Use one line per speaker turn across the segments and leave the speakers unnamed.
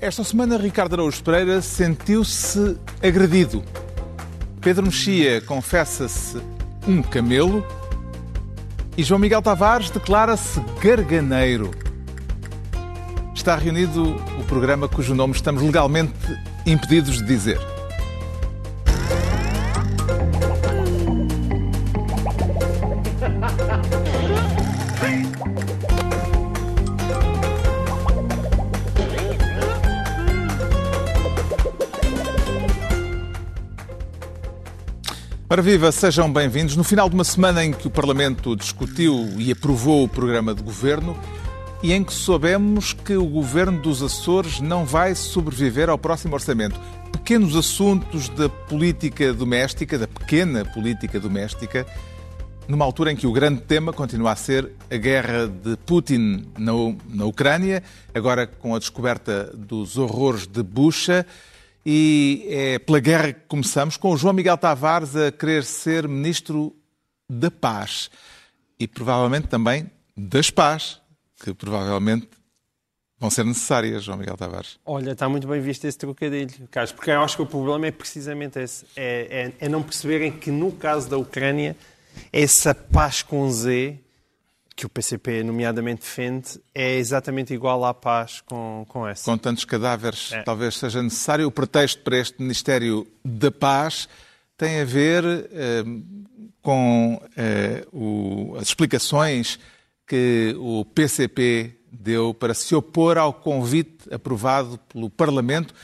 Esta semana, Ricardo Araújo Pereira sentiu-se agredido. Pedro Mexia confessa-se um camelo e João Miguel Tavares declara-se garganeiro. Está reunido o programa cujo nome estamos legalmente impedidos de dizer. Ora viva, sejam bem-vindos. No final de uma semana em que o Parlamento discutiu e aprovou o programa de governo e em que soubemos que o governo dos Açores não vai sobreviver ao próximo orçamento. Pequenos assuntos da política doméstica, da pequena política doméstica, numa altura em que o grande tema continua a ser a guerra de Putin na, na Ucrânia, agora com a descoberta dos horrores de Bucha e é pela guerra que começamos, com o João Miguel Tavares a querer ser Ministro da Paz e provavelmente também das Paz, que provavelmente vão ser necessárias, João Miguel Tavares.
Olha, está muito bem visto esse trocadilho, Carlos, porque eu acho que o problema é precisamente esse, é, é, é não perceberem que no caso da Ucrânia, essa paz com Z que o PCP, nomeadamente, defende é exatamente igual à paz com, com essa.
Com tantos cadáveres, é. talvez seja necessário. O pretexto para este Ministério da Paz tem a ver eh, com eh, o, as explicações que o PCP deu para se opor ao convite aprovado pelo Parlamento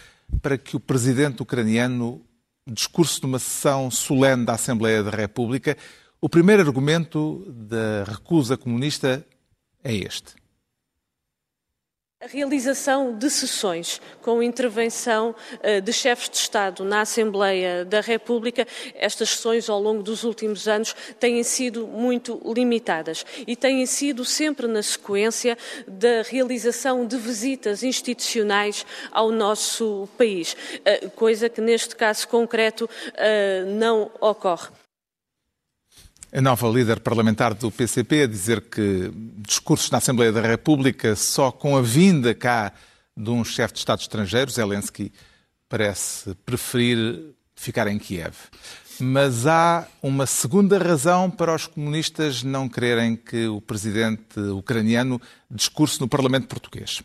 para que o presidente ucraniano discurse numa sessão solene da Assembleia da República o primeiro argumento da recusa comunista é este.
A realização de sessões com intervenção eh, de chefes de Estado na Assembleia da República, estas sessões ao longo dos últimos anos têm sido muito limitadas e têm sido sempre na sequência da realização de visitas institucionais ao nosso país, eh, coisa que neste caso concreto eh, não ocorre.
A nova líder parlamentar do PCP a dizer que discursos na Assembleia da República só com a vinda cá de um chefe de Estado estrangeiro, Zelensky, parece preferir ficar em Kiev. Mas há uma segunda razão para os comunistas não quererem que o presidente ucraniano discurse no Parlamento português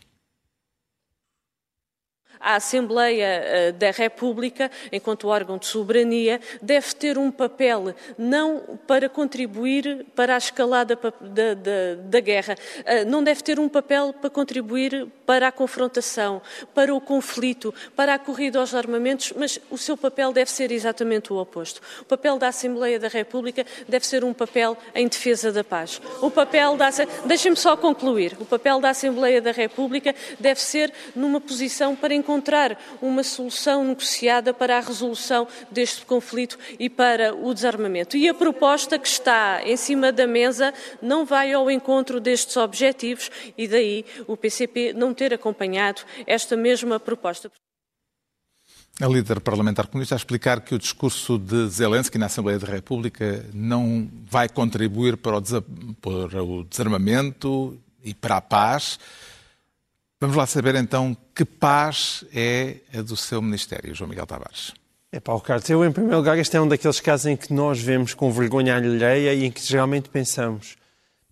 a Assembleia eh, da República, enquanto órgão de soberania, deve ter um papel não para contribuir para a escalada da, da, da guerra, eh, não deve ter um papel para contribuir para a confrontação, para o conflito, para a corrida aos armamentos, mas o seu papel deve ser exatamente o oposto. O papel da Assembleia da República deve ser um papel em defesa da paz. O papel da deixem-me só concluir. O papel da Assembleia da República deve ser numa posição para encontrar encontrar uma solução negociada para a resolução deste conflito e para o desarmamento. E a proposta que está em cima da mesa não vai ao encontro destes objetivos e daí o PCP não ter acompanhado esta mesma proposta.
A líder parlamentar comunista a explicar que o discurso de Zelensky na Assembleia da República não vai contribuir para o desarmamento e para a paz. Vamos lá saber então que paz é a do seu Ministério, João Miguel Tavares.
É Paulo Carlos, eu em primeiro lugar, este é um daqueles casos em que nós vemos com vergonha alheia e em que geralmente pensamos.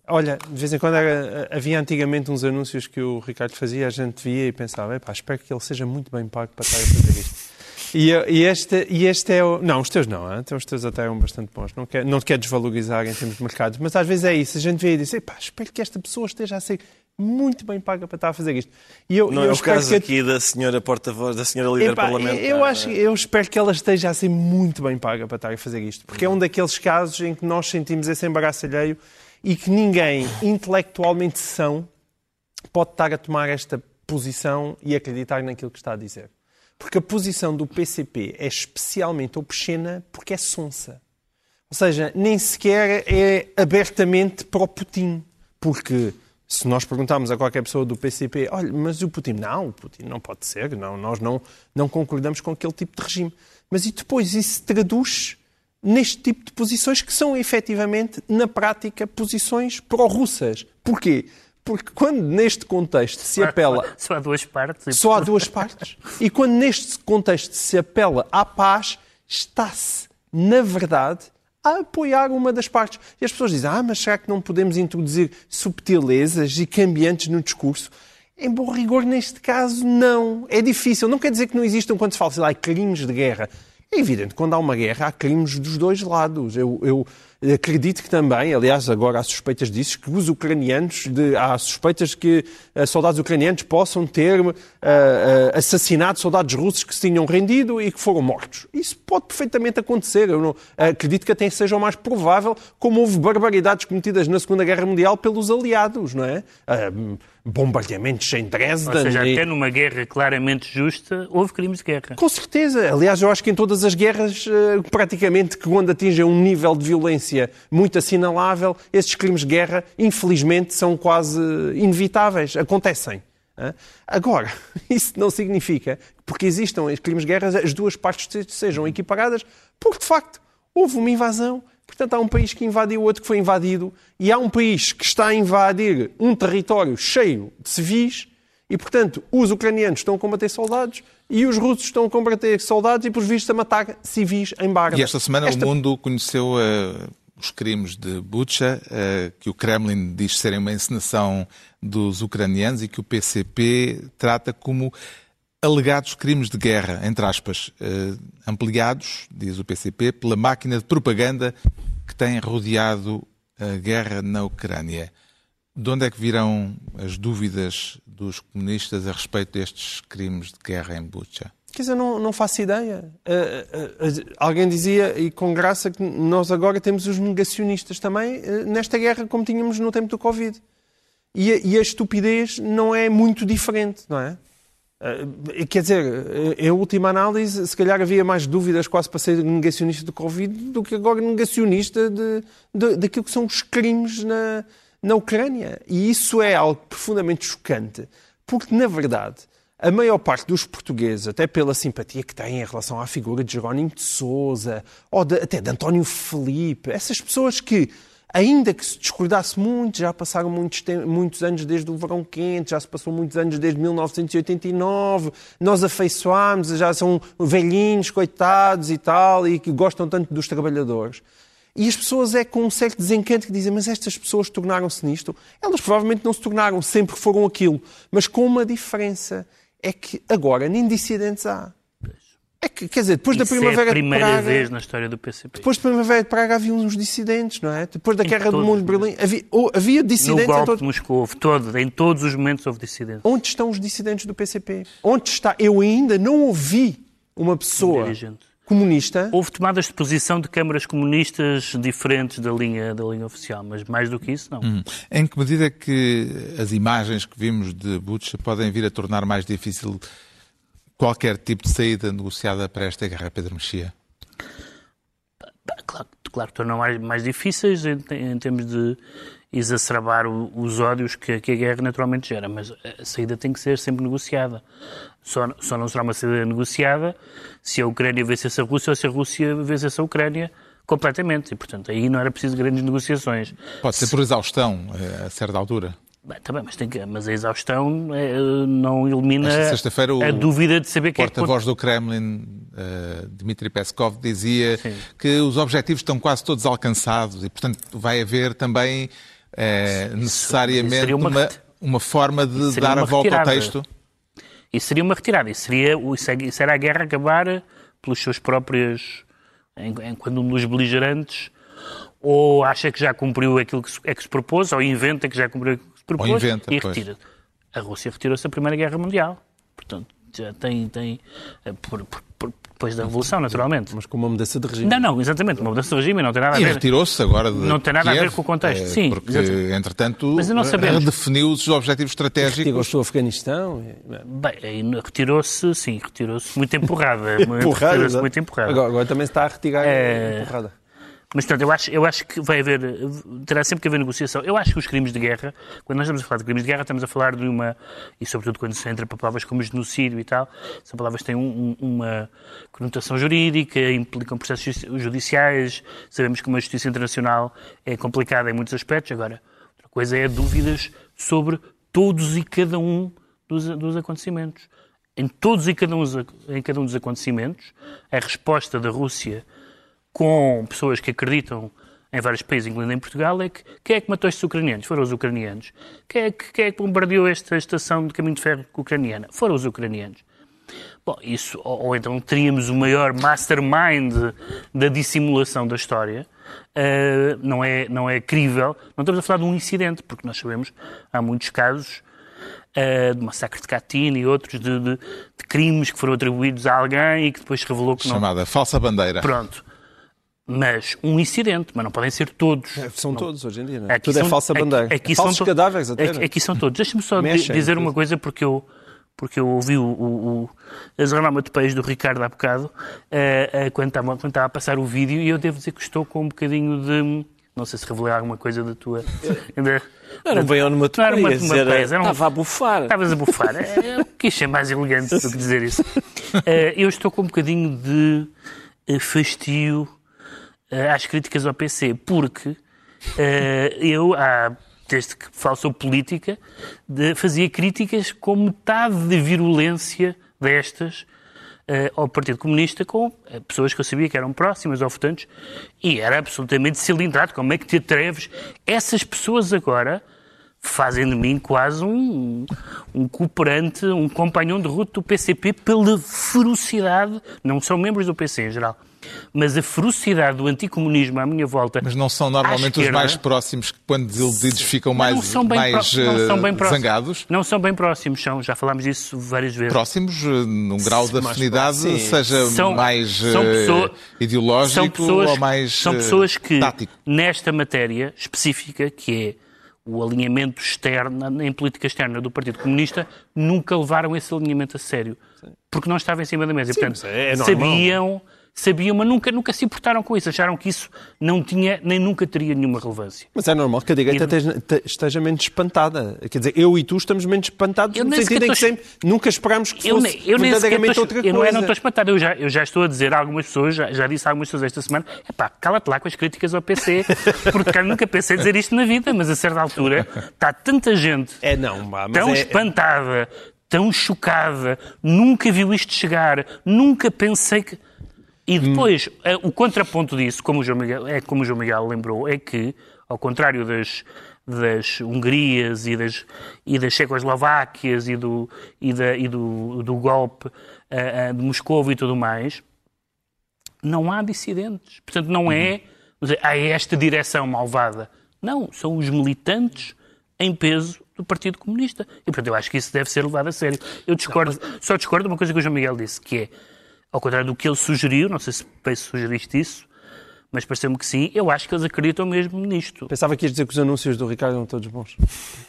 Olha, de vez em quando era, havia antigamente uns anúncios que o Ricardo fazia, a gente via e pensava, epá, espero que ele seja muito bem pago para estar a fazer isto. E, e, este, e este é o. Não, os teus não, hein? os teus até eram bastante bons. Não, quer, não te quero desvalorizar em termos de mercado, mas às vezes é isso. A gente vê e diz, epá, espero que esta pessoa esteja a ser muito bem paga para estar a fazer isto.
E eu, não eu é o caso aqui da senhora porta-voz, da senhora líder Epá, parlamentar.
Eu, acho, eu espero que ela esteja a ser muito bem paga para estar a fazer isto, porque é um daqueles casos em que nós sentimos esse embaraço alheio e que ninguém intelectualmente são pode estar a tomar esta posição e acreditar naquilo que está a dizer. Porque a posição do PCP é especialmente obscena porque é sonsa. Ou seja, nem sequer é abertamente para o Putin. Porque se nós perguntarmos a qualquer pessoa do PCP, olha, mas o Putin, não, o Putin não pode ser, não, nós não, não concordamos com aquele tipo de regime. Mas e depois isso se traduz neste tipo de posições que são efetivamente, na prática, posições pró-russas. Porquê? Porque quando neste contexto se apela.
Só há duas partes.
Só há duas partes. E quando neste contexto se apela à paz, está-se, na verdade, a apoiar uma das partes. E as pessoas dizem, ah, mas será que não podemos introduzir subtilezas e cambiantes no discurso? Em bom rigor, neste caso, não. É difícil. Não quer dizer que não existam, quando se fala, sei lá, crimes de guerra. É evidente, quando há uma guerra, há crimes dos dois lados. Eu, eu acredito que também, aliás, agora há suspeitas disso, que os ucranianos, de, há suspeitas que uh, soldados ucranianos possam ter uh, uh, assassinado soldados russos que se tinham rendido e que foram mortos. Isso pode perfeitamente acontecer. Eu não, acredito que até seja o mais provável, como houve barbaridades cometidas na Segunda Guerra Mundial pelos aliados, não é? bombardeamentos em Dresden. Ou
seja, até numa guerra claramente justa, houve crimes de guerra.
Com certeza. Aliás, eu acho que em todas as guerras, eh, praticamente, que quando atingem um nível de violência muito assinalável, esses crimes de guerra, infelizmente, são quase inevitáveis. Acontecem. Agora, isso não significa, porque existam crimes de guerra, as duas partes sejam equiparadas, porque, de facto, houve uma invasão Portanto, há um país que invadiu outro que foi invadido e há um país que está a invadir um território cheio de civis e, portanto, os ucranianos estão a combater soldados e os russos estão a combater soldados e, por vistos, a matar civis em Barda.
E esta semana esta... o mundo conheceu uh, os crimes de Bucha, uh, que o Kremlin diz serem uma encenação dos ucranianos e que o PCP trata como alegados crimes de guerra, entre aspas, eh, ampliados, diz o PCP, pela máquina de propaganda que tem rodeado a guerra na Ucrânia. De onde é que virão as dúvidas dos comunistas a respeito destes crimes de guerra em Bucha?
Quer dizer, não, não faço ideia. Uh, uh, uh, alguém dizia, e com graça, que nós agora temos os negacionistas também nesta guerra, como tínhamos no tempo do Covid. E a, e a estupidez não é muito diferente, não é? Quer dizer, em última análise, se calhar havia mais dúvidas quase para ser negacionista do Covid do que agora negacionista de, de, daquilo que são os crimes na, na Ucrânia. E isso é algo profundamente chocante, porque, na verdade, a maior parte dos portugueses, até pela simpatia que têm em relação à figura de Jerónimo de Souza, ou de, até de António Felipe, essas pessoas que ainda que se discordasse muito, já passaram muitos, muitos anos desde o verão quente, já se passou muitos anos desde 1989, nós afeiçoámos, já são velhinhos, coitados e tal, e que gostam tanto dos trabalhadores. E as pessoas é com um certo desencanto que dizem, mas estas pessoas tornaram-se nisto? Elas provavelmente não se tornaram, sempre foram aquilo, mas com uma diferença. É que agora nem dissidentes há. É que, quer dizer, depois
Isso
da Primavera
é a primeira
de Praga,
vez na história do PCP.
Depois da Primavera de Praga havia uns dissidentes, não é? Depois da Guerra do Mundo de Berlim havia, ou, havia dissidentes...
No golpe
todo...
de Moscou, houve todo, em todos os momentos houve dissidentes.
Onde estão os dissidentes do PCP? Onde está? Eu ainda não ouvi uma pessoa um comunista...
Houve tomadas de posição de câmaras comunistas diferentes da linha, da linha oficial, mas mais do que isso, não.
Hum. Em que medida é que as imagens que vimos de Butch podem vir a tornar mais difícil qualquer tipo de saída negociada para esta guerra, Pedro Mexia?
Claro, claro tornam mais, mais difíceis em, em, termos de exacerbar o, os ódios que, que, a guerra naturalmente gera, mas a saída tem que ser sempre negociada. Só, só não será uma saída negociada se a Ucrânia vencesse a Rússia ou se a Rússia vencesse a Ucrânia completamente. E, portanto, aí não era preciso grandes negociações.
Pode ser por exaustão, eh, a certa altura.
Bem, também, mas, tem que, mas a exaustão é, não elimina a dúvida de saber quem
é que... O porta-voz do Kremlin, uh, Dmitry Peskov, dizia Sim. que os objetivos estão quase todos alcançados e, portanto, vai haver também uh, necessariamente uma, uma, uma, forma de dar a volta retirada. ao texto.
Isso seria uma retirada. Isso, seria, isso era a guerra acabar pelos seus próprios... Quando um dos beligerantes ou acha que já cumpriu aquilo que se, é que se propôs, ou inventa que já cumpriu propôs inventa, e retira. A Rússia retirou-se da Primeira Guerra Mundial. Portanto, já tem, tem eh, por, por, depois da Revolução, naturalmente.
Mas com uma mudança de regime.
Não, não, exatamente, uma mudança de regime não tem nada a ver.
E retirou-se agora de
Não tem nada
Kiev,
a ver com o contexto,
é,
sim.
Porque, exatamente. entretanto, Mas não redefiniu os objetivos estratégicos.
Retirou-se do Afeganistão.
Bem, retirou-se, sim, retirou-se muito empurrada. empurrada retirou muito empurrada.
Agora, agora, também se está a retirar é... empurrada.
Mas, portanto, eu acho, eu acho que vai haver, terá sempre que haver negociação. Eu acho que os crimes de guerra, quando nós estamos a falar de crimes de guerra, estamos a falar de uma, e sobretudo quando se entra para palavras como genocídio e tal, são palavras que têm um, uma conotação jurídica, implicam processos judiciais, sabemos que uma justiça internacional é complicada em muitos aspectos. Agora, outra coisa é dúvidas sobre todos e cada um dos, dos acontecimentos. Em todos e cada um, em cada um dos acontecimentos, a resposta da Rússia com pessoas que acreditam em vários países, incluindo em Portugal, é que quem é que matou estes ucranianos? Foram os ucranianos. Quem é que, quem é que bombardeou esta estação de caminho de ferro ucraniana? Foram os ucranianos. Bom, isso, ou, ou então teríamos o maior mastermind da dissimulação da história, uh, não, é, não é crível. Não estamos a falar de um incidente, porque nós sabemos, há muitos casos uh, de massacre de Katyn e outros de, de, de, crimes que foram atribuídos a alguém e que depois se revelou que
Chamada
não...
Chamada falsa bandeira.
Pronto mas um incidente, mas não podem ser todos.
É, são
não.
todos hoje em dia, não é? Tudo é são, é falsa bandeira. Aqui, aqui Falsos
são
cadáveres até.
Aqui, aqui são todos. Deixa-me só Mexem, dizer uma coisa, porque eu, porque eu ouvi o, o, o, a Zornama de Peixe do Ricardo há bocado, uh, uh, quando, estava, quando estava a passar o vídeo, e eu devo dizer que estou com um bocadinho de... Não sei se revelei alguma coisa da tua...
Da, não era um uma Não era uma
era um,
Estava a bufar.
Estavas a bufar. Eu quis ser mais elegante do que dizer isso. Uh, eu estou com um bocadinho de fastio às críticas ao PC, porque uh, eu, há, desde que falo sobre política, de, fazia críticas com metade da virulência destas uh, ao Partido Comunista com pessoas que eu sabia que eram próximas ou votantes e era absolutamente cilindrado. Como é que te atreves? Essas pessoas agora fazem de mim quase um, um cooperante, um companhão de ruta do PCP pela ferocidade, não são membros do PC em geral, mas a ferocidade do anticomunismo à minha volta.
Mas não são normalmente
esquerda,
os mais próximos que, quando desiludidos, ficam mais, mais pro, não são bem zangados?
Não são bem próximos, são, já falámos disso várias vezes.
Próximos, eh, num grau de afinidade, seja são, mais são eh, pessoa, ideológico
são pessoas,
ou mais
São pessoas que,
tático.
nesta matéria específica, que é o alinhamento externo, em política externa do Partido Comunista, nunca levaram esse alinhamento a sério. Porque não estava em cima da mesa.
Sim,
Portanto,
é
sabiam sabiam, mas nunca, nunca se importaram com isso. Acharam que isso não tinha, nem nunca teria nenhuma relevância.
Mas é normal que a direita e... esteja menos espantada. Quer dizer, eu e tu estamos menos espantados eu no sentido em que sempre, nunca esperámos que fosse eu, eu verdadeiramente estou, outra coisa.
Eu não, é, não estou espantado. Eu já, eu já estou a dizer a algumas pessoas, já, já disse a algumas pessoas esta semana, é pá, cala-te lá com as críticas ao PC, porque cara, nunca pensei dizer isto na vida, mas a certa altura está tanta gente
é, não, mas
tão
é...
espantada, tão chocada, nunca viu isto chegar, nunca pensei que... E depois, hum. o contraponto disso, como o, João Miguel, é, como o João Miguel lembrou, é que, ao contrário das, das Hungrias e das, e das Checoslováquias e do, e da, e do, do golpe uh, uh, de Moscou e tudo mais, não há dissidentes. Portanto, não é uhum. há esta direção malvada. Não, são os militantes em peso do Partido Comunista. E, portanto, eu acho que isso deve ser levado a sério. Eu discordo, só discordo de uma coisa que o João Miguel disse, que é ao contrário do que ele sugeriu, não sei se sugeriste isso, mas pareceu-me que sim, eu acho que eles acreditam mesmo nisto.
Pensava que ias dizer que os anúncios do Ricardo eram todos bons.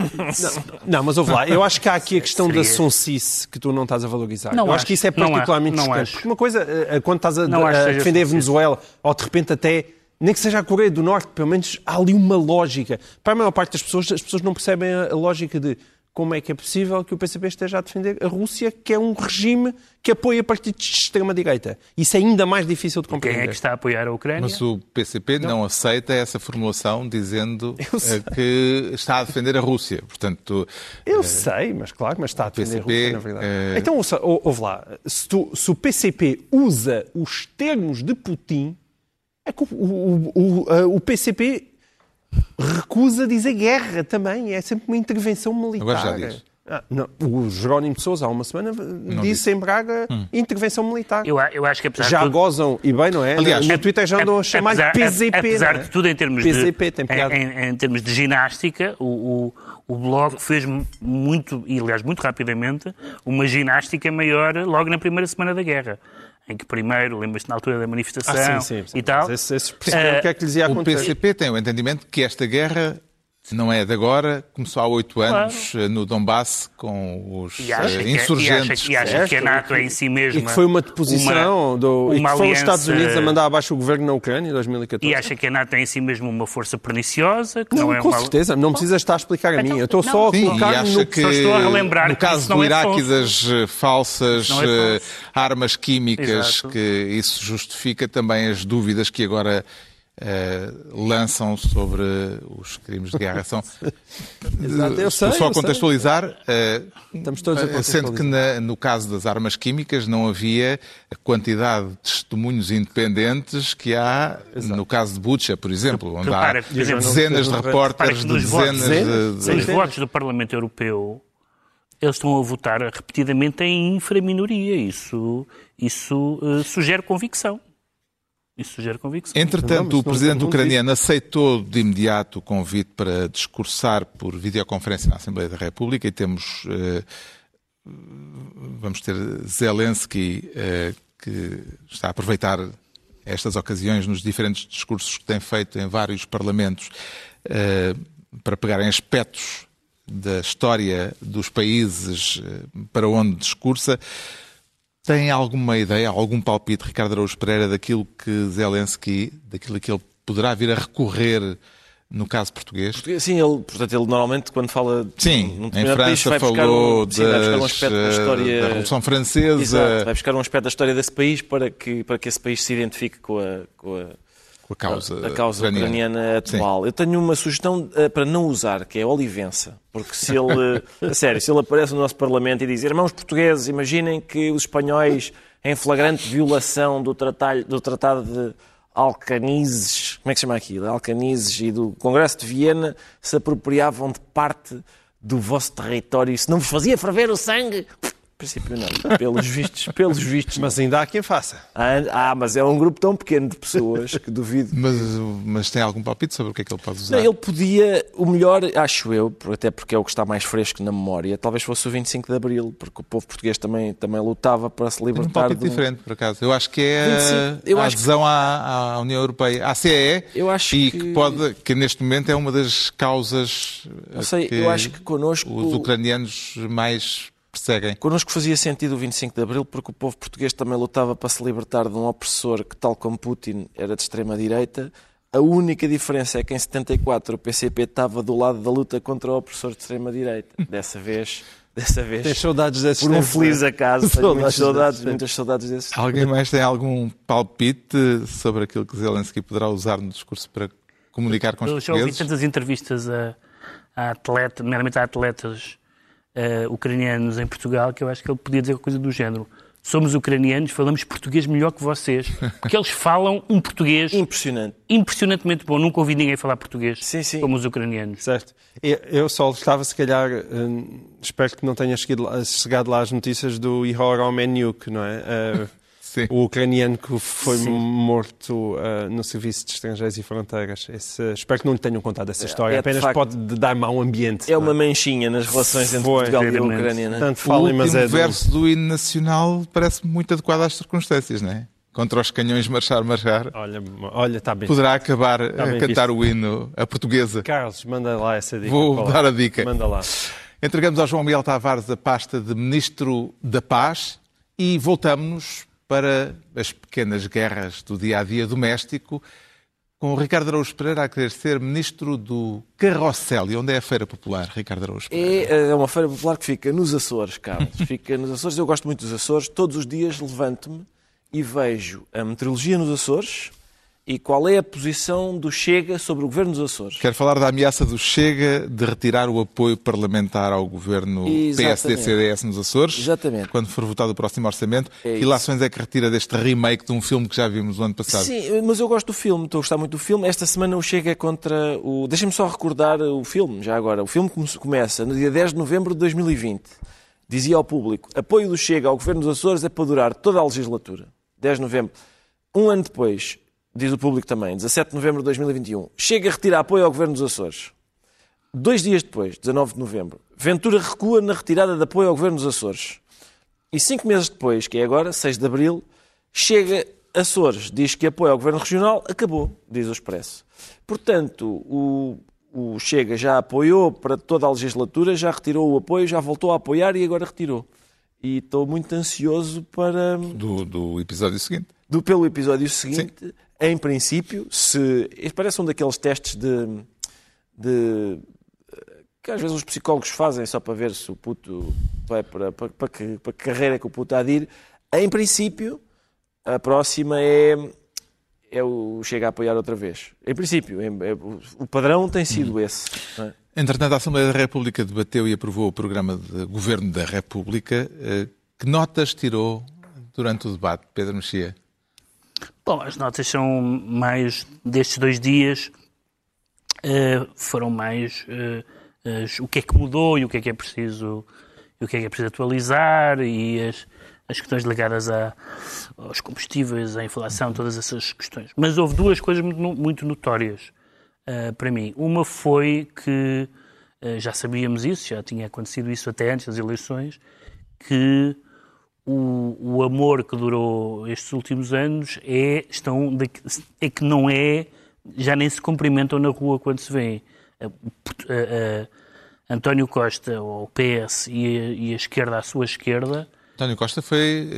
não, não, mas ouve lá, eu acho que há aqui a questão Seria... da sonsice que tu não estás a valorizar.
Não
eu
acho,
acho que isso é particularmente não chocante. Porque uma coisa, eh, quando estás a, a defender a Venezuela, ou de repente até nem que seja a Coreia do Norte, pelo menos há ali uma lógica. Para a maior parte das pessoas, as pessoas não percebem a, lógica de como é que é possível que o PCP esteja a defender a Rússia, que é um regime que apoia partidos de extrema-direita. Isso é ainda mais difícil de compreender.
Quem é que está a apoiar a Ucrânia?
Mas o PCP não, não aceita essa formulação dizendo eh, que está a defender a Rússia. Portanto,
Eu é... sei, mas claro, mas está a defender PCP, a Rússia, na verdade. É... Então, ouça, ouve lá, se, tu, se, o PCP usa os termos de Putin, é que o, o, o, o PCP recusa dizer guerra também. É sempre uma intervenção militar.
Agora já diz.
Ah, não, o Jerónimo de Sousa, há uma semana, disse, disse. em Braga hum. intervenção militar.
Eu, eu acho que apesar
Já
tudo...
gozam, e bem, não é?
Aliás,
no Twitter já andam a chamar
apesar,
PZP.
Apesar
é?
de tudo, em termos
PZP,
de, em, em, termos de ginástica, o, o, o Bloco fez muito, e aliás muito rapidamente, uma ginástica maior logo na primeira semana da guerra em que primeiro, lembras-te na altura da manifestação
ah, sim, sim, sim.
e tal.
Esse, esse, uh, o que é que lhes ia acontecer?
O PCP tem o entendimento que esta guerra não é de agora, começou há oito anos claro. Eh, no Donbass com os eh, insurgentes.
e, acha, e acha, que a NATO é em si mesma.
E que foi uma deposição uma, do. Uma e que aliança, foram os Estados Unidos a mandar abaixo o governo na Ucrânia em 2014.
E acha que a NATO é em si mesmo uma força perniciosa? Que
não,
não é
com
uma...
certeza, não precisa estar a explicar a mim. Eu estou só a colocar
no
que,
só
estou a relembrar
no caso do é Iraque e das eh, falsas é armas químicas, Exato. que isso justifica também as dúvidas que agora uh, lançam sobre os crimes de guerra. São,
Exato, eu sei,
Estou só
eu
contextualizar, uh,
Estamos todos a
sendo
contextualizar.
que na- no caso das armas químicas não havia a quantidade de testemunhos independentes que há no caso de Butcha, por exemplo, onde há
Repara, por exemplo,
dezenas de repórteres de
nos votos-
dezenas de...
Os votos do Parlamento Europeu, eles estão a votar repetidamente em inframinoria. Isso, isso eh, sugere convicção. Isso sugere convicção.
Não,
Entretanto,
mas
o
não-
presidente
não
ucraniano aceitou de imediato o convite para discursar por videoconferência na Assembleia da República e temos, eh, vamos ter Zelensky, eh, que está a aproveitar estas ocasiões nos diferentes discursos que tem feito em vários parlamentos eh, para pegar em aspectos da história dos países para onde discursa. Tem alguma ideia, algum palpite, Ricardo Araújo Pereira, daquilo que Zelensky, daquilo que ele poderá vir a recorrer no caso português?
Sim, ele, portanto, ele normalmente quando fala
Sim,
num
em
país,
França
buscar
falou
um, sim, vai buscar um
das,
aspecto da
eh,
história
da Revolução Francesa.
Exato, vai buscar um aspecto da história desse país para que, para que esse país se identifique com a, com a,
com a causa,
a causa
ucraniana.
ucraniana atual. Eu tenho uma sugestão eh, para não usar, que é a Olivença. Porque se ele, a sério, se ele aparece no nosso Parlamento e diz irmãos portugueses, imaginem que os espanhóis, em flagrante violação do tratado, do tratado de Alcanizes, como é que se chama aquilo? Alcanizes e do Congresso de Viena, se apropriavam de parte do vosso território. Isso não vos fazia ferver o sangue? Em princípio não. Pelos vistos, pelos vistos.
Mas ainda há quem faça.
Ah, mas é um grupo tão pequeno de pessoas que duvido
Mas, mas tem algum palpite sobre o que é que ele pode usar?
Não, ele podia, o melhor, acho eu, até porque é o que está mais fresco na memória, talvez fosse o 25 de Abril, porque o povo português também, também lutava para se
Tem um
libertar
palpite
de um-
diferente, por acaso. Eu acho que é
25. Eu
a
acho que-
adesão à, à União Europeia, à CEE,
Eu acho
e
que-
que... pode, que neste momento é uma das causas
Não sei,
que
eu acho que connosco,
os ucranianos mais perseguem.
connosco fazia sentido o 25 de Abril, porque o povo português também lutava para se libertar de um opressor que, tal como Putin, era de extrema-direita. A única diferença é que em 74 o PCP estava do lado da luta contra o opressor de extrema-direita. Dessa vez, dessa vez,
Tens saudades desses
por um
tempos,
feliz
não é?
acaso, tenho muitas
Saudades
saudades,
desses
muitas saudades desses.
Alguém mais tem algum palpite sobre aquilo que Zelensky poderá usar no discurso para comunicar com os
Eu já ouvi
portugueses?
tantas entrevistas a, a atletas, nomeadamente a atletas eh, ucranianos em Portugal, que eu acho que ele podia dizer coisa do género. Somos ucranianos, falamos português melhor que vocês. Porque eles falam um português
Impressionante.
impressionantemente bom. Nunca ouvi ninguém falar português
Sim, sim.
como os ucranianos.
Certo. Eu- só estava, se calhar, hum, espero que não tenha chegado lá, as notícias do Ihor Omeniuk, não é? Eh,
Sim.
o ucraniano que foi morto eh, no Serviço de Estrangeiros e Fronteiras. Esse- espero que não lhe tenham contado essa história.
é de
Apenas
facto-
pode dar mau ambiente.
É
não
uma manchinha nas relações entre
Foi,
Portugal e a
realmente.
Ucrânia. é?
Tanto
O
falem, mas é do-
verso do hino nacional parece muito adequado às circunstâncias, não é? Contra os canhões marchar, marchar.
Olha, olha, está bem.
Poderá acabar
Tá
a
bem
cantar
visto.
o hino, a portuguesa.
Carlos, manda lá essa dica.
Vou
é?
dar a dica.
Manda lá.
Entregamos ao João Miguel Tavares a pasta de Ministro da Paz e voltamos para as pequenas guerras do dia a dia doméstico, com o Ricardo Araújo Pereira a querer ser Ministro do Carrossel. E onde é a Feira Popular, Ricardo Araújo Pereira?
É, é uma feira popular que fica nos Açores, Carlos. Fica nos Açores. Eu gosto muito dos Açores. Todos os dias levanto-me e vejo a meteorologia nos Açores e qual é a posição do Chega sobre o governo dos Açores.
Quero falar da ameaça do Chega de retirar o apoio parlamentar ao governo. PSD-CDS nos Açores.
Exatamente.
Quando for votado o próximo orçamento.
É
que
isso.
ilações é que retira deste remake de um filme que já vimos no ano passado?
Sim, mas eu gosto do filme, estou a gostar muito do filme. Esta semana o Chega é contra o. Deixem-me só recordar o filme, já agora. O filme come- começa no dia 10 de novembro de 2020. Dizia ao público: apoio do Chega ao governo dos Açores é para durar toda a legislatura. 10 de novembro. Um ano depois, diz o público também, 17 de novembro de 2021, Chega retira apoio ao governo dos Açores. Dois dias depois, 19 de novembro, Ventura recua na retirada de apoio ao governo dos Açores. E cinco meses depois, que é agora, 6 de abril, chega Açores, diz que apoio ao governo regional, acabou, diz o Expresso. Portanto, o, o Chega já apoiou para toda a legislatura, já retirou o apoio, já voltou a apoiar e agora retirou. E estou muito ansioso para
Do, do episódio seguinte.
do, pelo episódio seguinte, em princípio, se. isto Parece um daqueles testes de, de- que às vezes os psicólogos fazem só para ver se o puto vai para, para, para, que, para que carreira que o puto há de ir. Em princípio, a próxima é, é o Chega a apoiar outra vez. Em princípio, é, é, o padrão tem sido esse. É?
Entretanto, a Assembleia da República debateu e aprovou o programa de governo da República. Eh, que notas tirou durante o debate, Pedro Mexia?
Bom, as notas são mais destes dois dias, uh, foram mais uh, uh, o que é que mudou e o que é que é preciso, o que é que é preciso atualizar e as, as questões ligadas a, aos combustíveis, à inflação, todas essas questões. Mas houve duas coisas muito, muito notórias para mim. Uma foi que já sabíamos isso, já tinha acontecido isso até antes das eleições, que o, o amor que durou estes últimos anos é, estão, é que não é, já nem se cumprimentam na rua quando se vê. António Costa, ou o PS, e a, e a, esquerda à sua esquerda.
António Costa foi,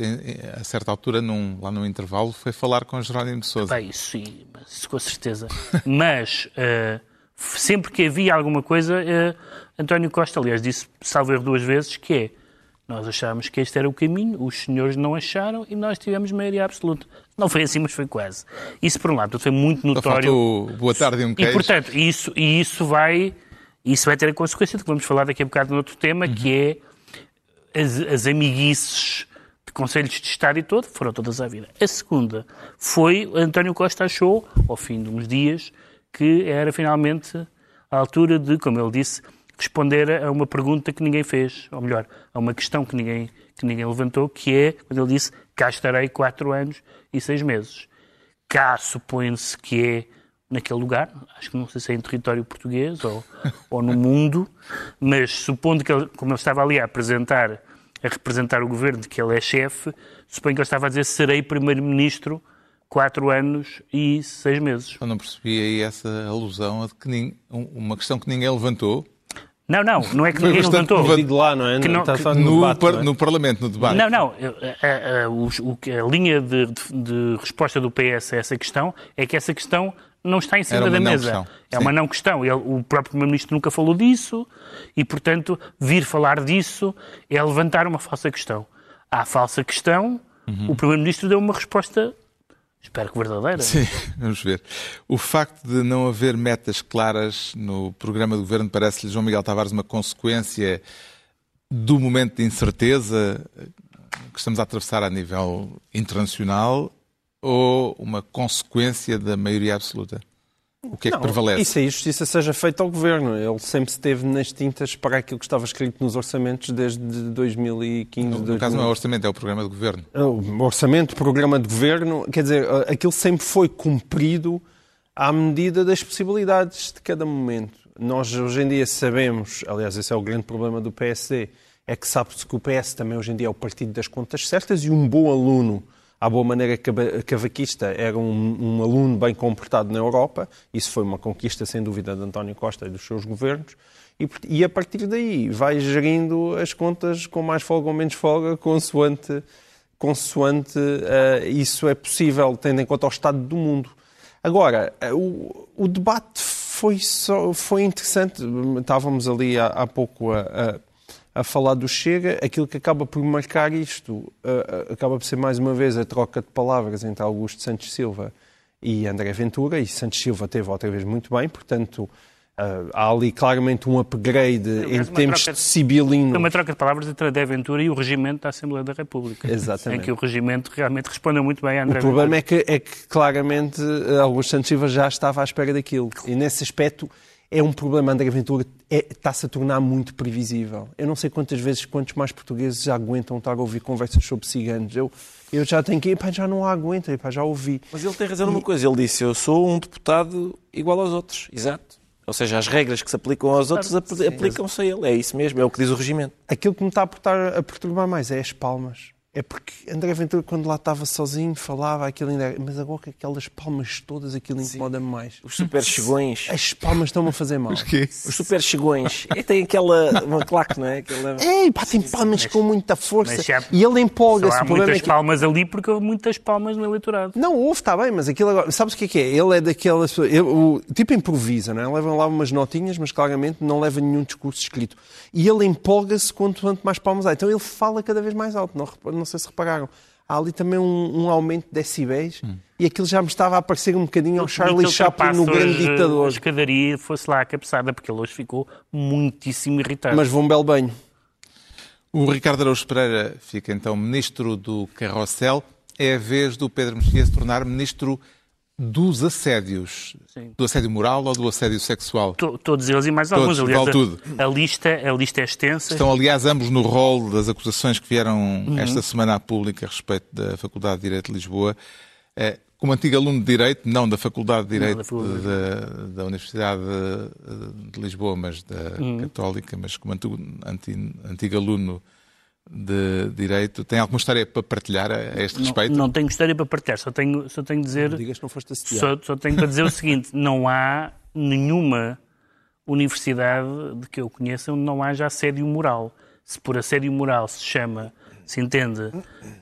a certa altura, num, lá no intervalo, foi falar com Jerónimo de Sousa.
Bem, isso sim, com certeza. Mas uh, sempre que havia alguma coisa, uh, António Costa, aliás, disse, salvo erro duas vezes, que é nós achávamos que este era o caminho, os senhores não acharam e nós tivemos maioria absoluta. Não foi assim, mas foi quase. Isso, por um lado, foi muito notório.
Faltou boa tarde e um queijo.
E, portanto, isso, e isso, vai, isso vai ter a consequência de que vamos falar daqui a bocado outro tema, uhum. que é as, as amiguices de conselhos de Estado e todo, foram todas à vida. A segunda foi, António Costa achou, ao fim de uns dias, que era finalmente a altura de, como ele disse, responder a uma pergunta que ninguém fez, ou melhor, a uma questão que ninguém, que ninguém levantou, que é quando ele disse cá estarei quatro anos e seis meses. Cá supõe-se que é naquele lugar, acho que não sei se é em território português ou, ou no mundo, mas supondo que ele, como ele estava ali a apresentar, a representar o governo que ele é chefe, suponho que ele estava a dizer serei primeiro-ministro quatro anos e seis meses.
Eu não percebi aí essa alusão a que uma questão que ninguém levantou,
não, não, não é que ninguém levantou.
Digo lá, não é?
Que não, que, no, debate, par, não é? no Parlamento, no debate.
Não, não. A, a, a, a linha de, de, de, resposta do PS a essa questão é que essa questão não está em cima da mesa. Questão. É Sim. uma não questão. Ele, o próprio Primeiro-Ministro nunca falou disso e, portanto, vir falar disso é levantar uma falsa questão. À falsa questão, uhum. o Primeiro-Ministro deu uma resposta Espero que verdadeira.
Sim, vamos ver. O facto de não haver metas claras no programa do governo parece-lhe, João Miguel Tavares, uma consequência do momento de incerteza que estamos a atravessar a nível internacional ou uma consequência da maioria absoluta? O que é
não,
que prevalece?
Isso aí, justiça seja feita ao Governo. Ele sempre esteve nas tintas para aquilo que estava escrito nos orçamentos desde 2015. No,
no caso não é o orçamento, é o programa de Governo.
É o orçamento, programa de Governo, quer dizer, aquilo sempre foi cumprido à medida das possibilidades de cada momento. Nós hoje em dia sabemos, aliás, esse é o grande problema do PSD, é que sabe-se que o PS também hoje em dia é o partido das contas certas e um bom aluno à boa maneira cavaquista, era um, um, aluno bem comportado na Europa. Isso foi uma conquista, sem dúvida, de António Costa e dos seus governos. E, e a partir daí vai gerindo as contas com mais folga ou menos folga, consoante, consoante uh, isso é possível, tendo em conta o estado do mundo. Agora, uh, o, o, debate foi, só, foi interessante. Estávamos ali há, há pouco a, a a falar do Chega, aquilo que acaba por marcar isto uh, acaba por ser mais uma vez a troca de palavras entre Augusto Santos Silva e André Ventura, e Santos Silva teve outra vez muito bem, portanto uh, há ali claramente um upgrade em termos de sibilino.
É uma troca de palavras entre André Ventura e o regimento da Assembleia da República.
Exatamente.
Em que o regimento realmente respondeu muito bem a André
O problema Ventura. é que, é que claramente Augusto Santos Silva já estava à espera daquilo, e nesse aspecto é um problema, André Ventura, é, está-se a tornar muito previsível. Eu não sei quantas vezes, quantos mais portugueses já aguentam estar a ouvir conversas sobre ciganos. Eu, eu já tenho que ir, já não aguento, pá, já ouvi.
Mas ele tem razão numa coisa, ele disse, eu sou um deputado igual aos outros, exato. Ou seja, as regras que se aplicam aos outros aplicam-se a ele. É isso mesmo, é o que diz o regimento.
Aquilo que me está a perturbar mais é as palmas. É porque André Ventura, quando lá estava sozinho, falava aquilo ainda. Era... Mas agora que aquelas palmas todas, aquilo incomoda-me mais.
Os super chegões.
As palmas estão-me a fazer mal.
Os quê?
Os super chegões. E tem aquela. Uma claque, não é? Aquela...
Ei, pá, tem palmas com muita força. E ele empolga-se.
Há muitas é que... palmas ali porque houve muitas palmas no eleitorado.
Não, houve, está bem, mas aquilo agora. Sabes o que é que é? Ele é daquelas. Ele, o... Tipo improvisa, não é? Leva lá umas notinhas, mas claramente não leva nenhum discurso escrito. E ele empolga-se quanto mais palmas há. Então ele fala cada vez mais alto. Não, não sei se repararam. Há ali também um, um aumento de decibéis e aquilo já me estava a parecer um bocadinho ao Charlie Chaplin no Grande
hoje A
Ditador.
escadaria fosse lá a cabeçada, porque ele hoje ficou muitíssimo irritado.
Mas vou um belo banho.
O Ricardo Araújo Pereira fica então ministro do Carrossel. É a vez do Pedro Mexia se tornar ministro dos assédios.
Sim.
Do assédio moral ou do assédio sexual?
To- Todos eles e mais
Todos,
alguns. Aliás,
vale
a-
tudo.
A, lista, a lista é extensa.
Estão, aliás, ambos no rol das acusações que vieram
Uhum.
esta semana à pública a respeito da Faculdade de Direito de Lisboa. Eh, Como antigo aluno de Direito, não da Faculdade de Direito
da Faculdade.
da, da Universidade de, de Lisboa, mas da
Uhum.
Católica, mas como antigo, anti- antigo aluno de Direito, tem alguma história para partilhar a este respeito?
Não, não tenho história para partilhar, só tenho, só tenho dizer.
Digas que não foste.
Só, só tenho para dizer o seguinte: não há nenhuma universidade de que eu conheça onde não haja assédio moral. Se por assédio moral se chama, se entende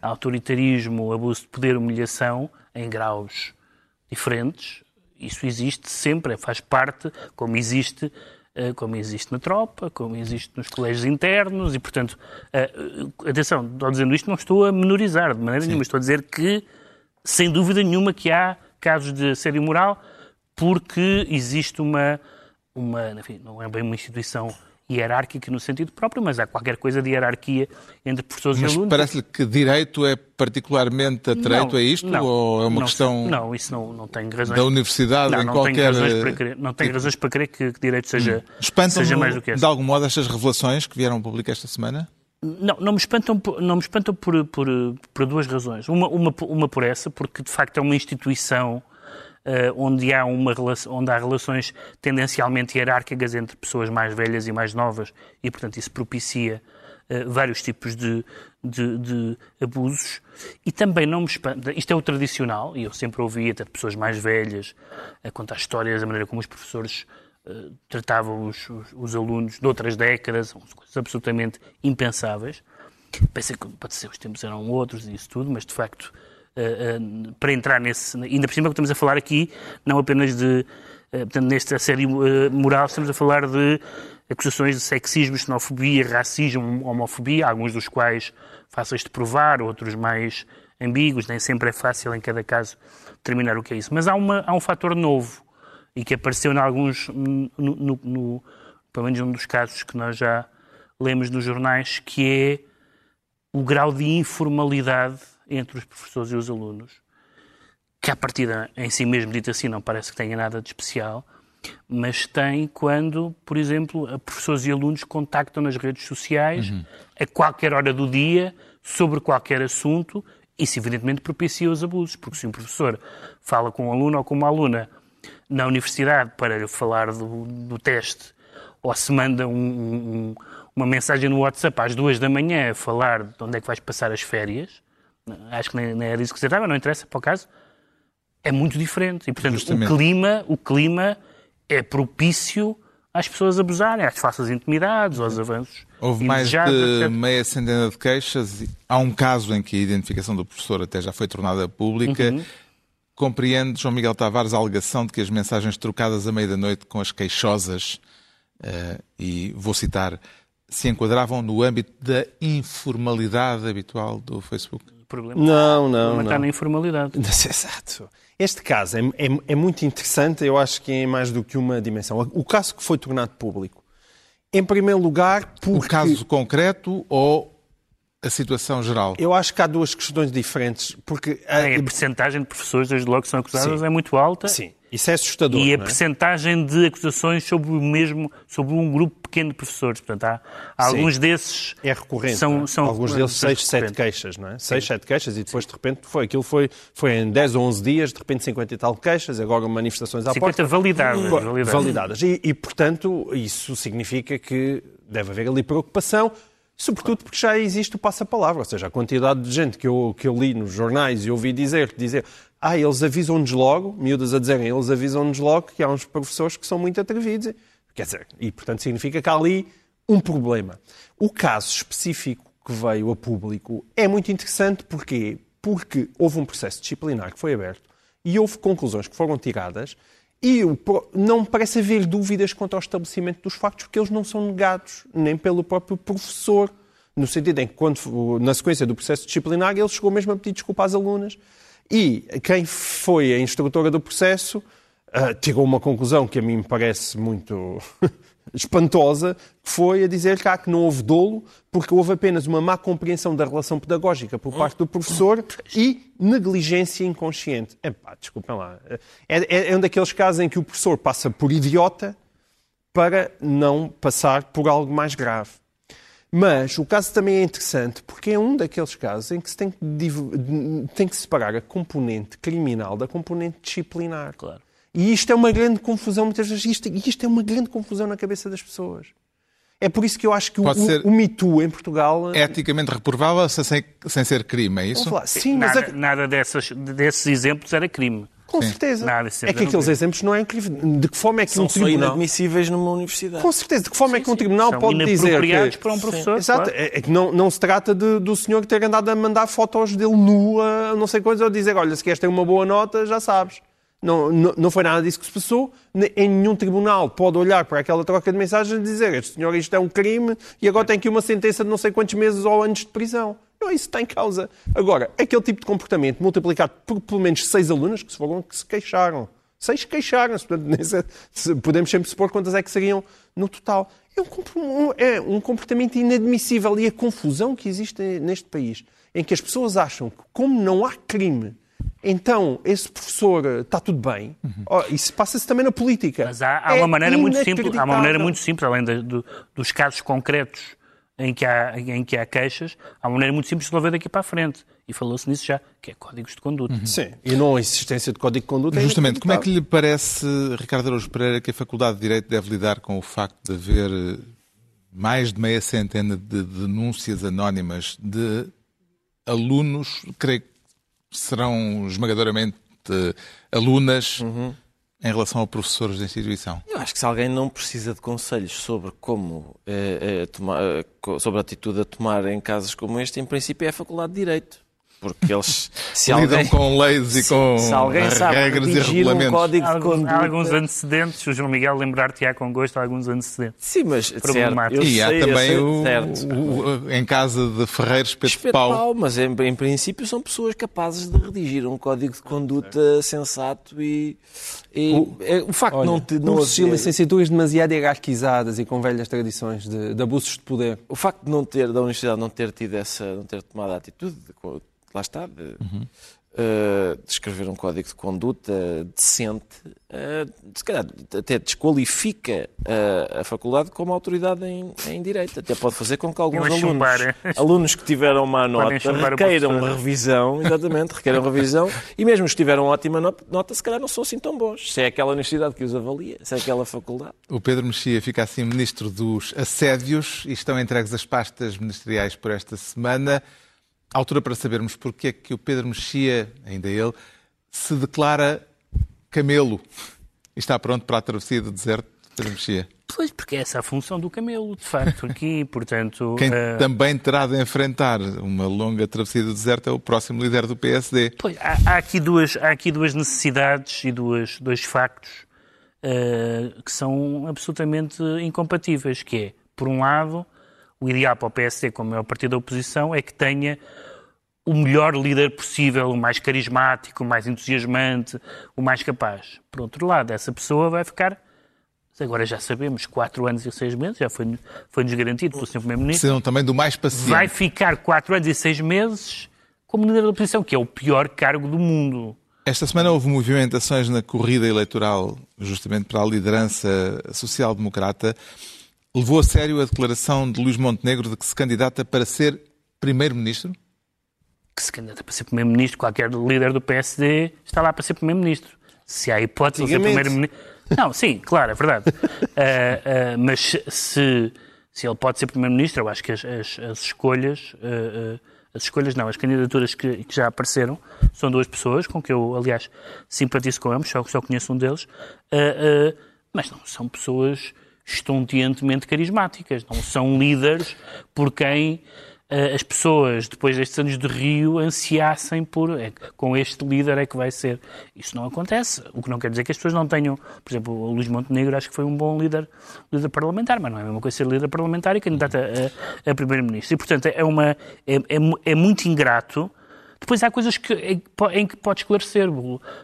autoritarismo, abuso de poder, humilhação, em graus diferentes, isso existe sempre, faz parte, como existe. Eh, Como existe na tropa, como existe nos colégios internos, e portanto, eh, atenção, estou dizendo isto, não estou a menorizar de maneira nenhuma, estou a dizer que sem dúvida nenhuma que há casos de assédio moral, porque existe uma, uma enfim, não é bem uma instituição hierárquica no sentido próprio, mas há qualquer coisa de hierarquia entre professores
Mas
e alunos.
parece-lhe que direito é particularmente atreito
Não,
a isto?
não,
ou é uma
não,
questão
Não, isso não, não tenho razões.
da universidade
não,
em qualquer...
para crer, não tenho razões para crer que, que direito seja,
Espantam
seja mais do que
de
essa.
algum modo estas revelações que vieram a público esta semana?
Não, não me espantam, por- não me espantam por, por, por duas razões. Uma, uma, uma por essa, porque de facto é uma instituição eh, onde, há uma, onde há relações tendencialmente hierárquicas entre pessoas mais velhas e mais novas e, portanto, isso propicia eh, vários tipos de, de, de abusos. E também não me espanta, isto é o tradicional, e eu sempre ouvi até pessoas mais velhas a contar histórias da maneira como os professores eh, tratavam os, os, os alunos de outras décadas, coisas absolutamente impensáveis. Pensei que pode ser, os tempos eram outros e isso tudo, mas de facto, eh, para entrar nesse. Ainda por cima que estamos a falar aqui, não apenas de. eh, Portanto, nesta série moral, estamos a falar de acusações de sexismo, xenofobia, racismo, homofobia, alguns dos quais fáceis de provar, outros mais ambíguos, nem sempre é fácil em cada caso determinar o que é isso. Mas há, uma, há um fator novo e que apareceu em alguns, no, no, no, pelo menos num dos casos que nós já lemos nos jornais, que é o grau de informalidade entre os professores e os alunos, que à partida em si mesmo, dito assim, não parece que tenha nada de especial, mas tem quando, por exemplo, a professores e alunos contactam nas redes sociais a qualquer hora do dia sobre qualquer assunto. Isso, evidentemente, propicia os abusos, porque se um professor fala com um aluno ou com uma aluna na universidade para lhe falar do, do teste, ou se manda um- um- uma mensagem no WhatsApp às duas da manhã a falar de onde é que vais passar as férias, acho que nem, nem era isso que se tratava, não interessa para o caso, é muito diferente. E, portanto,
Justamente.
o clima, o clima é propício às pessoas abusarem, às falsas intimidades, aos avanços
Houve mais de
etc.
meia centena de queixas. Há um caso em que a identificação do professor até já foi tornada pública.
Uhum.
Compreende, João Miguel Tavares, a alegação de que as mensagens trocadas à meia da noite com as queixosas, eh, e vou citar, se enquadravam no âmbito da informalidade habitual do Facebook?
O problema
Não,
o
não, não.
na informalidade.
Exato. Este caso é, é- é muito interessante, eu acho que é mais do que uma dimensão. O caso que foi tornado público, em primeiro lugar,
O
porque
caso concreto ou a situação geral?
eu acho que há duas questões diferentes. Porque a,
Bem, a percentagem de professores, desde logo, que são acusadas
Sim.
é muito alta.
sim, isso é assustador.
E a
não é?
percentagem de acusações sobre o mesmo, sobre um grupo pequeno de professores. Portanto, há, há
Sim.
alguns desses
É recorrente.
São,
é?
são
Alguns deles
são
6, 7
recorrentes.
queixas, não é? 6, 7 queixas e depois de repente foi. Aquilo foi, foi em 10 ou 11 dias, de repente 50 e tal queixas, agora manifestações à
50
porta.
validadas.
Bom,
validadas.
validadas. E, e, portanto, isso significa que deve haver ali preocupação, sobretudo porque já existe o passa-palavra, ou seja, a quantidade de gente que eu, que eu li nos jornais e ouvi dizer, dizer ah, eles avisam-nos logo, miúdas a dizerem, eles avisam-nos logo que há uns professores que são muito atrevidos. Quer dizer, e portanto significa que há ali um problema. O caso específico que veio a público é muito interessante porque porque houve um processo disciplinar que foi aberto e houve conclusões que foram tiradas e não parece haver dúvidas quanto ao estabelecimento dos factos, porque eles não são negados nem pelo próprio professor no sentido em que, quando, na sequência do processo disciplinar, ele chegou mesmo a pedir desculpa às alunas. E quem foi a instrutora do processo uh, tirou uma conclusão que a mim me parece muito espantosa, que foi a dizer cá que não houve dolo, porque houve apenas uma má compreensão da relação pedagógica por parte do professor e negligência inconsciente. Epá, desculpem lá. É, é, é um daqueles casos em que o professor passa por idiota para não passar por algo mais grave. Mas o caso também é interessante porque é um daqueles casos em que se tem que, tem que separar a componente criminal da componente disciplinar.
Claro.
E isto é uma grande confusão, muitas vezes. Isto, isto é uma grande confusão na cabeça das pessoas. É por isso que eu acho que o, o, o Me Too em Portugal.
Eticamente reprovável sem, sem ser crime, é isso?
Sim,
mas
nada,
a... nada dessas, desses exemplos era crime.
Com Sim. certeza. Nada, é que aqueles exemplos não é incrível. De que forma é que
São
um tribunal...
São inadmissíveis numa universidade.
Com certeza. De que forma sim, é que um tribunal sim. pode dizer
que... para um professor.
Exato.
Claro.
É que não, não se trata de, do senhor ter andado a mandar fotos dele nua, não sei coisas, ou dizer, olha, se queres ter uma boa nota, já sabes. Não, não, não, foi nada disso que se passou. Em nenhum tribunal pode olhar para aquela troca de mensagens e dizer este senhor isto é um crime e agora tem aqui uma sentença de não sei quantos meses ou anos de prisão. Não, isso está em causa. Agora, aquele tipo de comportamento multiplicado por pelo menos seis alunas que se foram que se queixaram. Seis queixaram-se. Podemos sempre supor quantas é que seriam no total. É um, é um comportamento inadmissível e a confusão que existe neste país, em que as pessoas acham que, como não há crime então esse professor está tudo bem. Uhum. Oh, isso passa-se também na política.
Mas há, há é uma maneira muito simples, há uma maneira muito simples, além de, de, dos casos concretos em que, há, em que há queixas, há uma maneira muito simples de resolver daqui para a frente. E falou-se nisso já, que é códigos de conduta. Uhum.
Sim, e não a existência de código de conduta. É
Justamente, como é que lhe parece, Ricardo Araújo Pereira, que a Faculdade de Direito deve lidar com o facto de haver eh, mais de meia centena de denúncias anónimas de alunos, creio que serão esmagadoramente uh, alunas uhum. em relação a professores da instituição?
Eu acho que se alguém não precisa de conselhos sobre como é, é, tomar, sobre a atitude a tomar em casos como este, em princípio é a Faculdade de Direito. Porque eles
se lidam alguém, com leis e com se alguém sabe regras e regulamentos. Um
código de conduta... Há alguns antecedentes, o João Miguel lembrar-te-á com gosto alguns antecedentes.
Sim, mas
certo, e há sei, também o, o, o, em casa de Ferreiros Pedro
Espeto Pau. Pau. Mas em, em, princípio são pessoas capazes de redigir um código de conduta sensato e, e o, é, o facto
olha,
de não
ter não licenciaturas demasiado hierarquizadas e com velhas tradições de, de abusos de poder.
O facto de não ter da universidade não ter tido essa não ter tomado a atitude de, lá está, de, uhum. uh, de escrever um código de conduta decente, uh, se calhar até desqualifica uh, a faculdade como autoridade em, em direito. Até pode fazer com que alguns alunos, alunos que tiveram má nota requeiram revisão, exatamente, requeiram revisão, e mesmo os que tiveram ótima nota, se calhar não são assim tão bons. Se é aquela universidade que os avalia, se é aquela faculdade.
O Pedro Mexia fica assim ministro dos assédios e estão entregues as pastas ministeriais por esta semana altura para sabermos porque é que o Pedro Mexia, ainda ele, se declara camelo e está pronto para a travessia do deserto, Pedro Mexia.
Pois, porque essa é a função do camelo, de facto, aqui, portanto...
Quem uh... também terá de enfrentar uma longa travessia do deserto é o próximo líder do PSD.
Pois, há, há aqui, duas, há aqui duas necessidades e duas, dois factos uh, que são absolutamente incompatíveis, que é, por um lado, o ideal para o PSD, como é o partido da oposição, é que tenha o melhor líder possível, o mais carismático, o mais entusiasmante, o mais capaz. Por outro lado, essa pessoa vai ficar, agora já sabemos, quatro anos e seis meses, já foi-nos foi garantido pelo Sr. Primeiro-Ministro.
Precisam também do mais paciente.
Vai ficar quatro anos e seis meses como líder da oposição, que é o pior cargo do mundo.
Esta semana houve movimentações na corrida eleitoral, justamente para a liderança social-democrata levou a sério a declaração de Luís Montenegro de que se candidata para ser primeiro-ministro?
Que se candidata para ser primeiro-ministro, qualquer líder do PSD está lá para ser primeiro-ministro. Se há hipótese de ser primeiro-ministro. Não, sim, claro, é verdade. uh, uh, mas se, se ele pode ser primeiro-ministro, eu acho que as, as, as escolhas. Uh, as escolhas não, as candidaturas que, que, já apareceram são duas pessoas com que eu, aliás, simpatizo com ambos, só, só conheço um deles, mas não são pessoas estonteantemente carismáticas, não são líderes por quem eh, as pessoas, depois destes anos de Rio, ansiassem por é, com este líder é que vai ser. Isso não acontece. O que não quer dizer que as pessoas não tenham. Por exemplo, o Luís Montenegro acho que foi um bom líder, líder parlamentar, mas não é a mesma coisa ser líder parlamentar e candidato a, a primeiro-ministro. E, portanto, é, uma, é, é, é muito ingrato depois há coisas que, em, que pode esclarecer,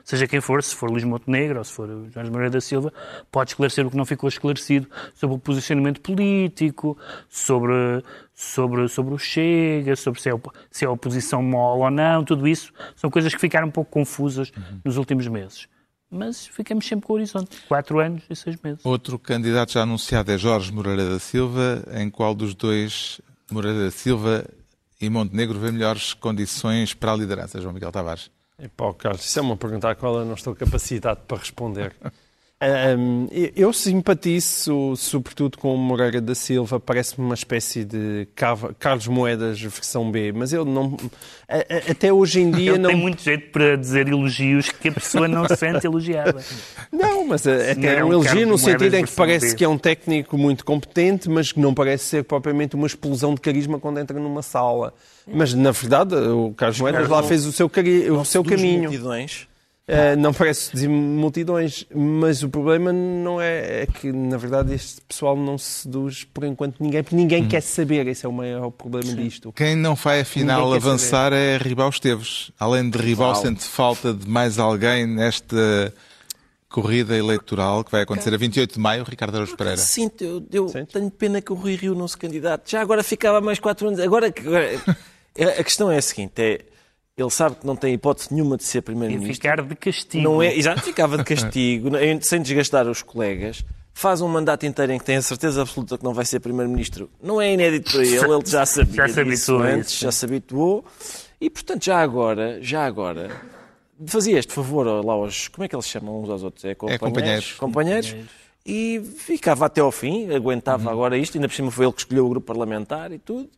seja quem for, se for Luís Montenegro ou se for Jorge Moreira da Silva, pode esclarecer o que não ficou esclarecido sobre o posicionamento político, sobre, sobre, sobre o Chega, sobre se é, se é oposição mole ou não, tudo isso são coisas que ficaram um pouco confusas uhum. nos últimos meses. Mas ficamos sempre com o horizonte, quatro anos e seis meses.
Outro candidato já anunciado é Jorge Moreira da Silva, em qual dos dois Moreira da Silva e Montenegro vê melhores condições para a liderança, João Miguel Tavares?
Epá, Carlos, isso é uma pergunta à qual eu não estou capacitado para responder. Um, eu simpatizo, sobretudo, com o Moreira da Silva, parece-me uma espécie de Carlos Moedas versão B, mas ele não. Até hoje em dia
ele
não.
tem muito jeito para dizer elogios que a pessoa não se sente elogiada.
Não, mas até é um elogio no sentido em que parece que é um técnico muito competente, mas que não parece ser propriamente uma explosão de carisma quando entra numa sala. Mas, na verdade, o Carlos Moedas lá fez o seu, cari... o seu caminho.
Multidões
Uh, não parece dizer multidões, mas o problema não é, é, que, na verdade, este pessoal não se seduz por enquanto ninguém, porque ninguém hum. quer saber. Esse é o maior problema Sim. disto.
Quem não vai, afinal, avançar saber. é Ribal Esteves. Além de Ribal, sente falta de mais alguém nesta corrida eleitoral que vai acontecer a 28 de maio, Ricardo Araújo Pereira.
Sinto, eu, eu tenho pena que o Rui Rio não se candidate. Já agora ficava mais quatro anos. Agora, agora a questão é a seguinte: é ele sabe que não tem hipótese nenhuma de ser primeiro-ministro.
ficar de castigo.
Não é, exato, ficava de castigo, sem desgastar os colegas. Faz um mandato inteiro em que tem a certeza absoluta que não vai ser primeiro-ministro. Não é inédito para ele, ele já sabia
já se habituou
antes, já se habituou. E, portanto, já agora, já agora, fazia este favor lá aos, como é que eles chamam uns aos outros?
É, companheiros. É companheiros.
companheiros. E ficava até ao fim, aguentava uhum. agora isto, ainda por cima foi ele que escolheu o grupo parlamentar e tudo.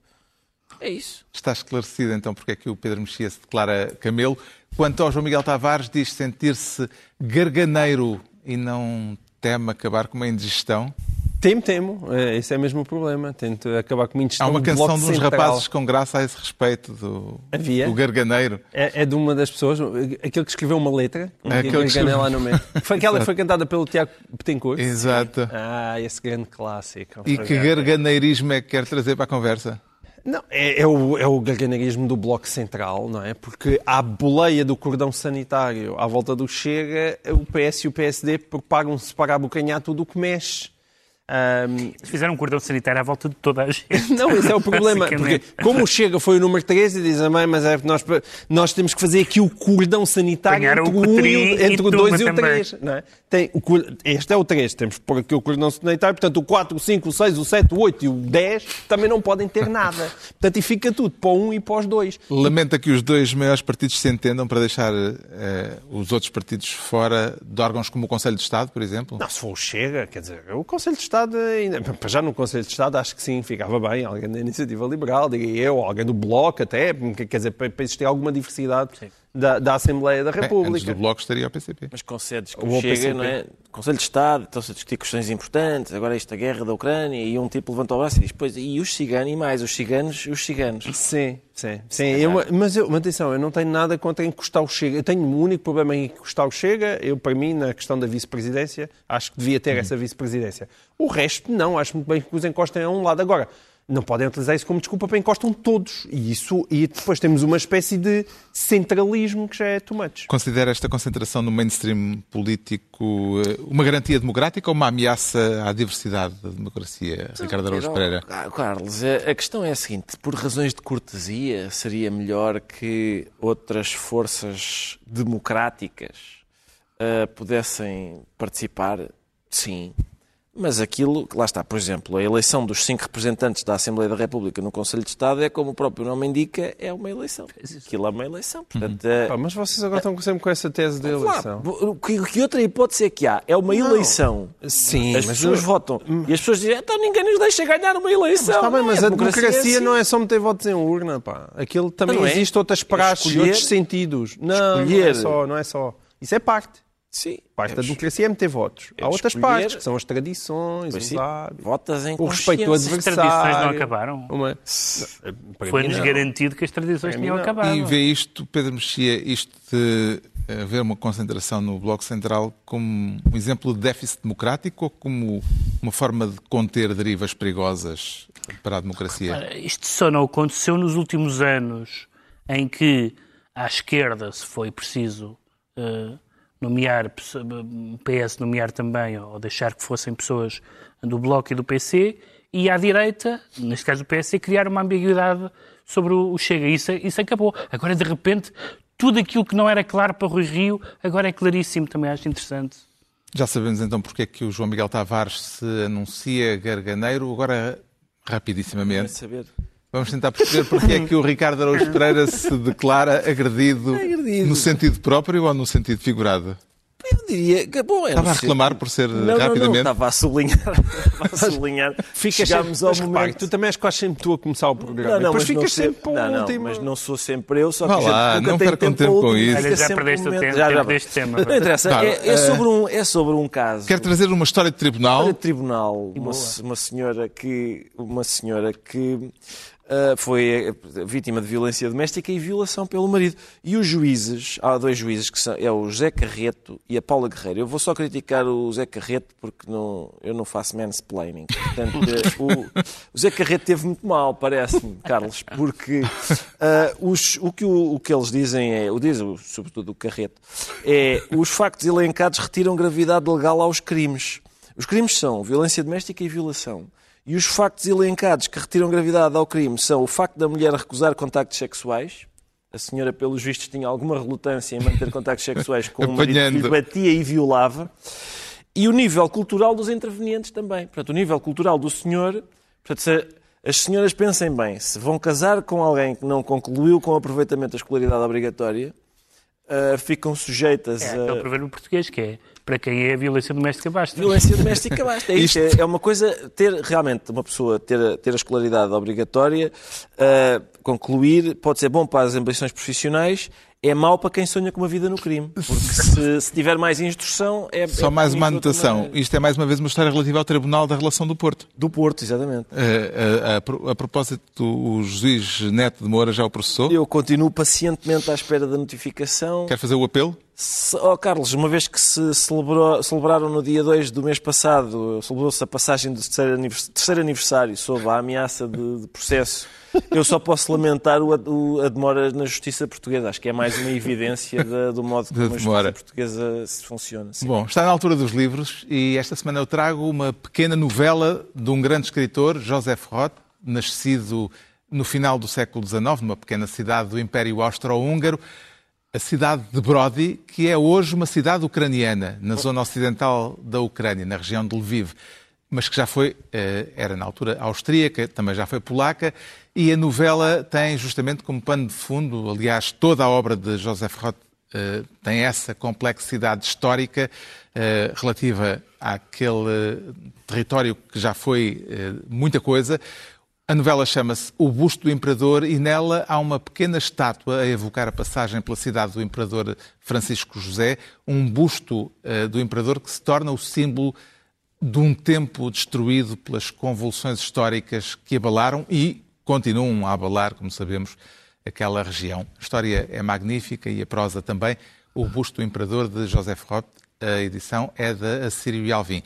É isso.
Está esclarecido então porque é que o Pedro Mexia se declara camelo. Quanto ao João Miguel Tavares, diz sentir-se garganeiro e não teme acabar com uma indigestão?
Temo, temo. É, esse é mesmo o problema. Tento acabar com uma indigestão.
Há uma canção de uns central. rapazes com graça a esse respeito, do,
Havia.
do garganeiro.
É, é, de uma das pessoas, aquele que escreveu uma letra, um é aquele que lá no meio. Foi aquela que foi cantada pelo Tiago Betancourt.
Exato.
Ah, esse grande clássico.
E que garganeirismo é que quer trazer para a conversa?
Não, é, é, o, é o garganerismo do Bloco Central, não é? Porque à boleia do cordão sanitário à volta do Chega, o PS e o PSD propagam-se para abocanhar tudo o que mexe.
Um... Fizeram um cordão sanitário à volta de toda a gente.
Não, esse é o problema. Porque como o Chega foi o número 13 e diz a mãe, mas é nós, nós temos que fazer aqui o cordão sanitário entre o, 1 e, entre o 2 e o 3. Não é? Tem, o, este é o 3, temos que pôr aqui o cordão sanitário, portanto o 4, o 5, o 6, o 7, o 8 e o 10 também não podem ter nada. Portanto, e fica tudo para o 1 e para os 2.
Lamenta que os dois maiores partidos se entendam para deixar eh, os outros partidos fora de órgãos como o Conselho de Estado, por exemplo?
Não, se for o Chega, quer dizer, o Conselho de Estado Estado, ainda, já no Conselho de Estado, acho que sim, ficava bem. Alguém da Iniciativa Liberal, diria eu, alguém do Bloco até, quer dizer, para, existir alguma diversidade da, da, Assembleia da República. Antes
do Bloco estaria o PCP.
Mas concedes que o chega, não é? Conselho de Estado, estão-se a discutir questões importantes, agora esta guerra da Ucrânia, e um tipo levanta o braço e diz, pois, e os ciganos, e mais, os ciganos, os ciganos.
Sim, sim, sim. Eu, mas, eu, mas atenção, eu não tenho nada contra encostar o Chega. Eu tenho um único problema em encostar o Chega. Eu, para mim, na questão da vice-presidência, acho que devia ter hum. essa vice-presidência. O resto, não. Acho muito bem que os encostem a um lado. Agora, não podem utilizar isso como desculpa para encostam todos. E, isso, e depois temos uma espécie de centralismo que já é too much.
Considera esta concentração no mainstream político eh, uma garantia democrática ou uma ameaça à diversidade da democracia, Ricardo Araújo Pereira?
Ah, Carlos, a questão é a seguinte: por razões de cortesia, seria melhor que outras forças democráticas uh, pudessem participar? Sim. Mas aquilo, lá está, por exemplo, a eleição dos cinco representantes da Assembleia da República no Conselho de Estado é, como o próprio nome indica, é uma eleição. Aquilo é uma eleição. Portanto, uhum.
é... Pá, mas vocês agora estão sempre com essa tese de eleição.
Claro, que, que, outra hipótese é que há? É uma não. eleição.
Sim,
as pessoas eu... votam. E as pessoas dizem, então ninguém nos deixa ganhar uma eleição. Mas,
tá bem, mas a, a democracia, democracia é assim. não é só meter votos em urna, pá. Aquilo também é. existe outras praxes e outros sentidos. Não, Escolher... não é só, não é só. Isso é parte.
Sim.
Parte da
é-
democracia é meter votos. Há outras
escolher-
partes, que são as tradições, os hábitos,
votas em
o respeito ao
consciência.
As tradições não acabaram.
Uma...
Foi-nos garantido que as tradições tinham
não.
acabado.
E vê isto, Pedro Mexia, isto de haver uma concentração no Bloco Central como um exemplo de déficit democrático ou como uma forma de conter derivas perigosas para a democracia?
Isto só não aconteceu nos últimos anos em que à esquerda se foi preciso eh, nomear, PS nomear também, ou deixar que fossem pessoas do Bloco e do PC, e à direita, neste caso do PC, criar uma ambiguidade sobre o Chega. Isso, isso acabou. Agora, de repente, tudo aquilo que não era claro para Rui Rio, agora é claríssimo. Também acho interessante.
Já sabemos então porque é que o João Miguel Tavares se anuncia garganeiro. Agora, rapidissimamente,
saber?
Vamos tentar perceber porque é que o Ricardo Araújo Pereira se declara agredido,
Agredido.
no sentido próprio ou no sentido figurado.
Eu diria que, bom, é
Estava a reclamar por ser
Não, não, não,
rapidamente.
estava a sublinhar. Estava a sublinhar.
Ficas
Chegámos
sempre,
ao
mas repare,
momento.
tu também és quase sempre tu a começar o programa.
Não, não,
Depois
mas não
ficas
sempre-
sempre para o
não, não,
último.
mas não sou sempre eu, só
Vá
que a gente
lá,
nunca
não percam
tempo
tempo com isso.
fica
Olha, já perdeste o tempo-
já, já
tempo
vai.
deste tema.
Não interessa,
Vá,
é, é
eh,
sobre um, é sobre um caso.
Quer trazer uma história de tribunal?
Olha, tribunal, uma, uma senhora que, uma senhora que foi eh, vítima de violência doméstica e violação pelo marido. E os juízes, há dois juízes que são, é o José Carreto e a Paula Guerreiro. Eu vou só criticar o José Carreto porque não, eu não faço mansplaining. Portanto, o, o José Carreto teve muito mal, parece-me, Carlos, porque ah, os- o, que o, o que eles dizem é, o diz sobretudo o Carreto, é os factos elencados retiram gravidade legal aos crimes. Os crimes são violência doméstica e violação. E os factos elencados que retiram gravidade ao crime são o facto da mulher recusar contactos sexuais. A senhora, pelos vistos, tinha alguma relutância em manter contactos sexuais com o marido que batia e violava. E o nível cultural dos intervenientes também. Portanto, o nível cultural do senhor... Portanto, se as senhoras pensem bem, se vão casar com alguém que não concluiu com o aproveitamento da escolaridade obrigatória, ah, ficam sujeitas
É
a...
aquele provérbio português que é para quem é a violência doméstica basta.
Violência doméstica basta. É, isto, é, é uma coisa, ter realmente uma pessoa ter, a- ter a escolaridade obrigatória, ah, concluir, pode ser bom para as ambições profissionais, é mau para quem sonha com uma vida no crime. Porque se, se tiver mais instrução, é.
Só
é
mais uma anotação. Isto é mais uma vez uma história relativa ao Tribunal da Relação do Porto.
Do Porto, exatamente.
Eh, a, a- a a propósito, o juiz Neto de Moura já o processou.
Eu continuo pacientemente à espera da notificação.
Quer fazer o apelo?
Oh, Carlos, uma vez que se celebrou- celebraram no dia 2 do mês passado, celebrou-se a passagem do terceiro anivers- terceiro aniversário sob a ameaça de, de processo, eu só posso lamentar o, o- a demora na justiça portuguesa. Acho que é mais uma evidência da- do modo como a justiça portuguesa se funciona. Sim.
Bom, está na altura dos livros e esta semana eu trago uma pequena novela de um grande escritor, Joseph Roth, nascido no final do século XIX, numa pequena cidade do Império Austro-Húngaro, a cidade de Brody, que é hoje uma cidade ucraniana, na zona ocidental da Ucrânia, na região de Lviv, mas que já foi, eh, era na altura austríaca, também já foi polaca, e a novela tem justamente como pano de fundo, aliás, toda a obra de Joseph Roth eh, tem essa complexidade histórica eh, relativa àquele território que já foi muita coisa. A novela chama-se O Busto do Imperador e nela há uma pequena estátua a evocar a passagem pela cidade do Imperador Francisco José, um busto do Imperador que se torna o símbolo de um tempo destruído pelas convulsões históricas que abalaram e continuam a abalar, como sabemos, aquela região. A história é magnífica e a prosa também. O Busto do Imperador de Joseph Roth, a edição é da Assírio e Alvim.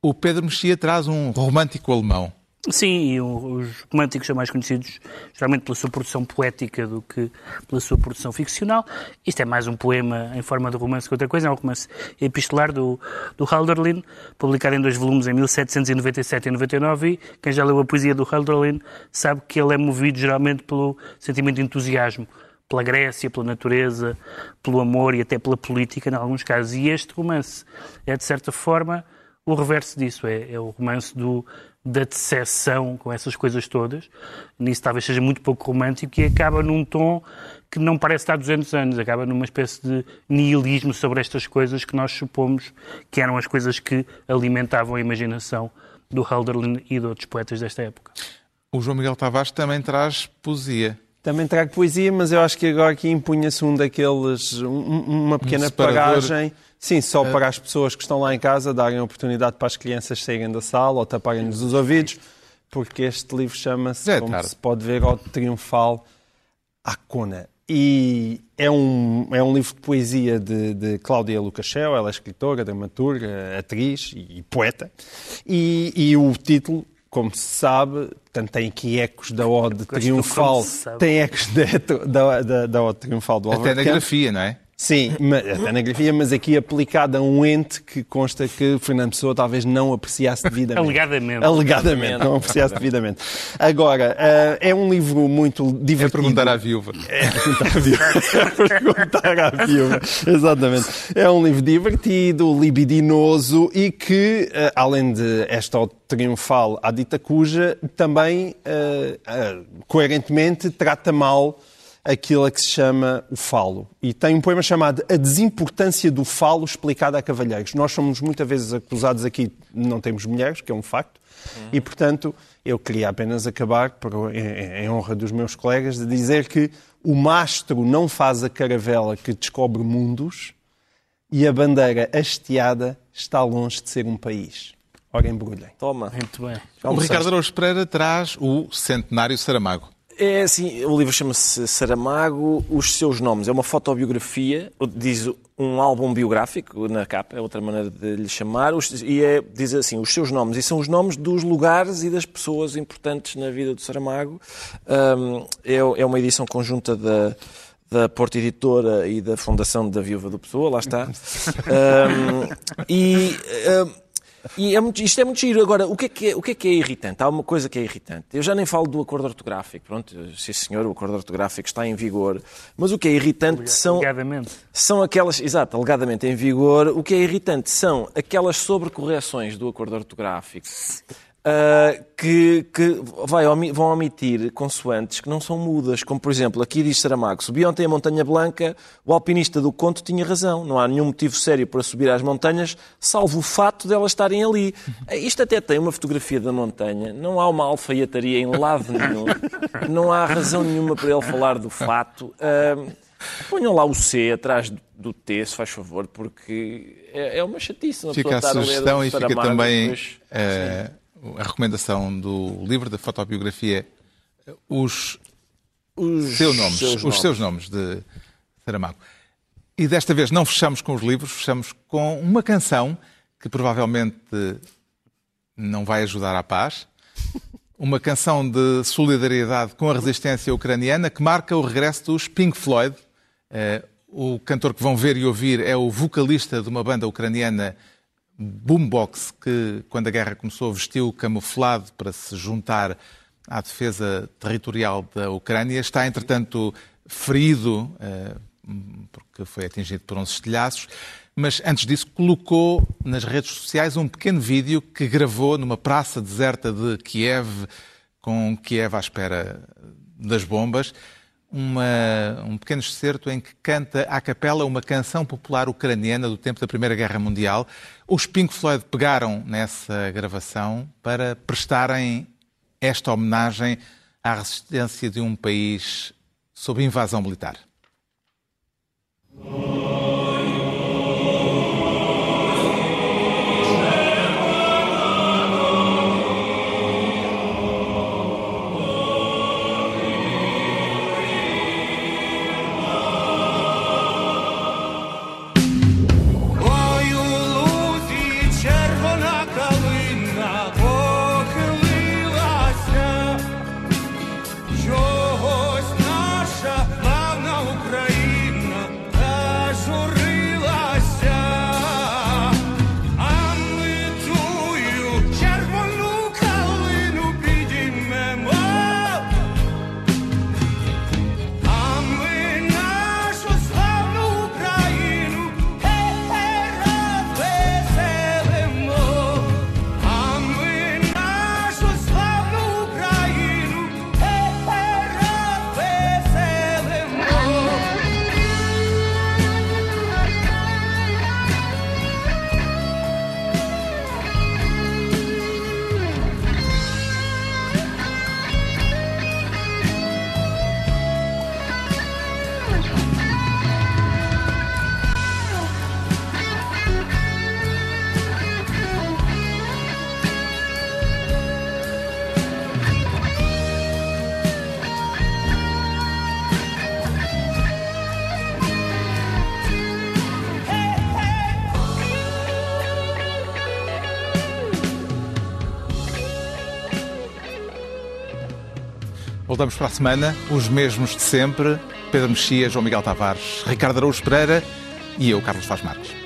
O Pedro Mexia traz um romântico alemão.
Sim, e os românticos são mais conhecidos geralmente pela sua produção poética do que pela sua produção ficcional. Isto é mais um poema em forma de romance que outra coisa, é um romance epistolar do, do Hölderlin, publicado em dois volumes em 1797 e 99, e quem já leu a poesia do Hölderlin sabe que ele é movido geralmente pelo sentimento de entusiasmo, pela Grécia, pela natureza, pelo amor e até pela política, em alguns casos. E este romance é, de certa forma, o reverso disso. É, é o romance do, da decepção com essas coisas todas. Nisso talvez seja muito pouco romântico e acaba num tom que não parece estar há 200 anos. Acaba numa espécie de nihilismo sobre estas coisas que nós supomos que eram as coisas que alimentavam a imaginação do Hölderlin e de outros poetas desta época.
O João Miguel Tavares também traz poesia.
Também trago poesia, mas eu acho que agora aqui impunha-se um daqueles, um- um- uma pequena
separador.
paragem. Sim, só para as pessoas que estão lá em casa darem a oportunidade para as crianças saírem da sala ou taparem-nos os ouvidos, porque este livro chama-se,
é
como
tarde.
se pode ver, ao triunfal Acona. E é um, é um livro de poesia de, de Cláudia Lucachel, ela é escritora, dramaturga, atriz e, e poeta. E, e o título, como se sabe, portanto, tem aqui ecos da Ode Triunfal, tem ecos da, da, da, da Ode Triunfal do
Até
de Campos.
grafia, não é?
Sim, até na grafia, mas aqui aplicada a um ente que consta que Fernando Pessoa talvez não apreciasse devidamente.
Alegadamente.
Alegadamente, não apreciasse devidamente. Agora, eh, é um livro muito
É
divertido.
perguntar à viúva.
É perguntar à viúva. É perguntar à viúva. Exatamente. É um livro divertido, libidinoso e que, eh, além de esta triunfal à dita cuja, também, eh, coerentemente, trata mal aquilo a que se chama o falo. E tem um poema chamado A Desimportância do Falo explicado a cavalheiros. Nós somos muitas vezes acusados aqui de não termos mulheres, que é um facto, e, portanto, eu queria apenas acabar, por- em, em honra dos meus colegas, de dizer que o mastro não faz a caravela que descobre mundos e a bandeira hasteada está longe de ser um país. Ora, embrulhem.
Toma.
Muito bem.
O? Ricardo Araújo Pereira traz o Centenário Saramago.
É assim, o livro chama-se Saramago, os seus nomes. É uma fotobiografia, diz um álbum biográfico na capa, é outra maneira de lhe chamar, e é, diz assim, os seus nomes. E são os nomes dos lugares e das pessoas importantes na vida do Saramago. É, é uma edição conjunta da, da Porta Editora e da Fundação da Viúva do Pessoa, lá está. Ahm, e ahm, e é muito- isto é muito giro. Agora, o que é que é, o que é que é irritante? Há uma coisa que é irritante. Eu já nem falo do acordo ortográfico. Pronto, sim senhor, o acordo ortográfico está em vigor. Mas o que é irritante são,
Alegadamente.
são aquelas... Exato, alegadamente em vigor. O que é irritante são aquelas sobrecorreções do acordo ortográfico ah, que, que vai vão omitir consoantes que não são mudas. Como, por exemplo, aqui diz Saramago, subi ontem a Montanha Blanca, o alpinista do conto tinha razão. Não há nenhum motivo sério para subir às montanhas, salvo o fato de elas estarem ali. Ah, Isto até tem uma fotografia da montanha. Não há uma alfaiataria em lado nenhum. Não há razão nenhuma para ele falar do fato. Ah, Ponham lá o C atrás do- T, se faz favor, porque é é uma chatice. Uma
Fica a sugestão
o
e fica também
depois-
eh, a recomendação do livro da fotobiografia Os
os
seus nomes,
seus
os
nomes.
seus nomes de Saramago. E desta vez não fechamos com os livros, fechamos com uma canção que provavelmente não vai ajudar à paz. Uma canção de solidariedade com a resistência ucraniana que marca o regresso dos Pink Floyd. Eh, o cantor que vão ver e ouvir é o vocalista de uma banda ucraniana Boombox, que quando a guerra começou vestiu camuflado para se juntar à defesa territorial da Ucrânia. Está, entretanto, ferido, eh, porque foi atingido por uns estilhaços, mas antes disso colocou nas redes sociais um pequeno vídeo que gravou numa praça deserta de Kiev, com Kiev à espera das bombas uma- um pequeno excerto em que canta à capela uma canção popular ucraniana do tempo da Primeira Guerra Mundial. Os Pink Floyd pegaram nessa gravação para prestarem esta homenagem à resistência de um país sob invasão militar.
Ой,
Voltamos para a semana, os mesmos de sempre. Pedro Mexia, João Miguel Tavares, Ricardo Araújo Pereira e eu, Carlos Faz Marques.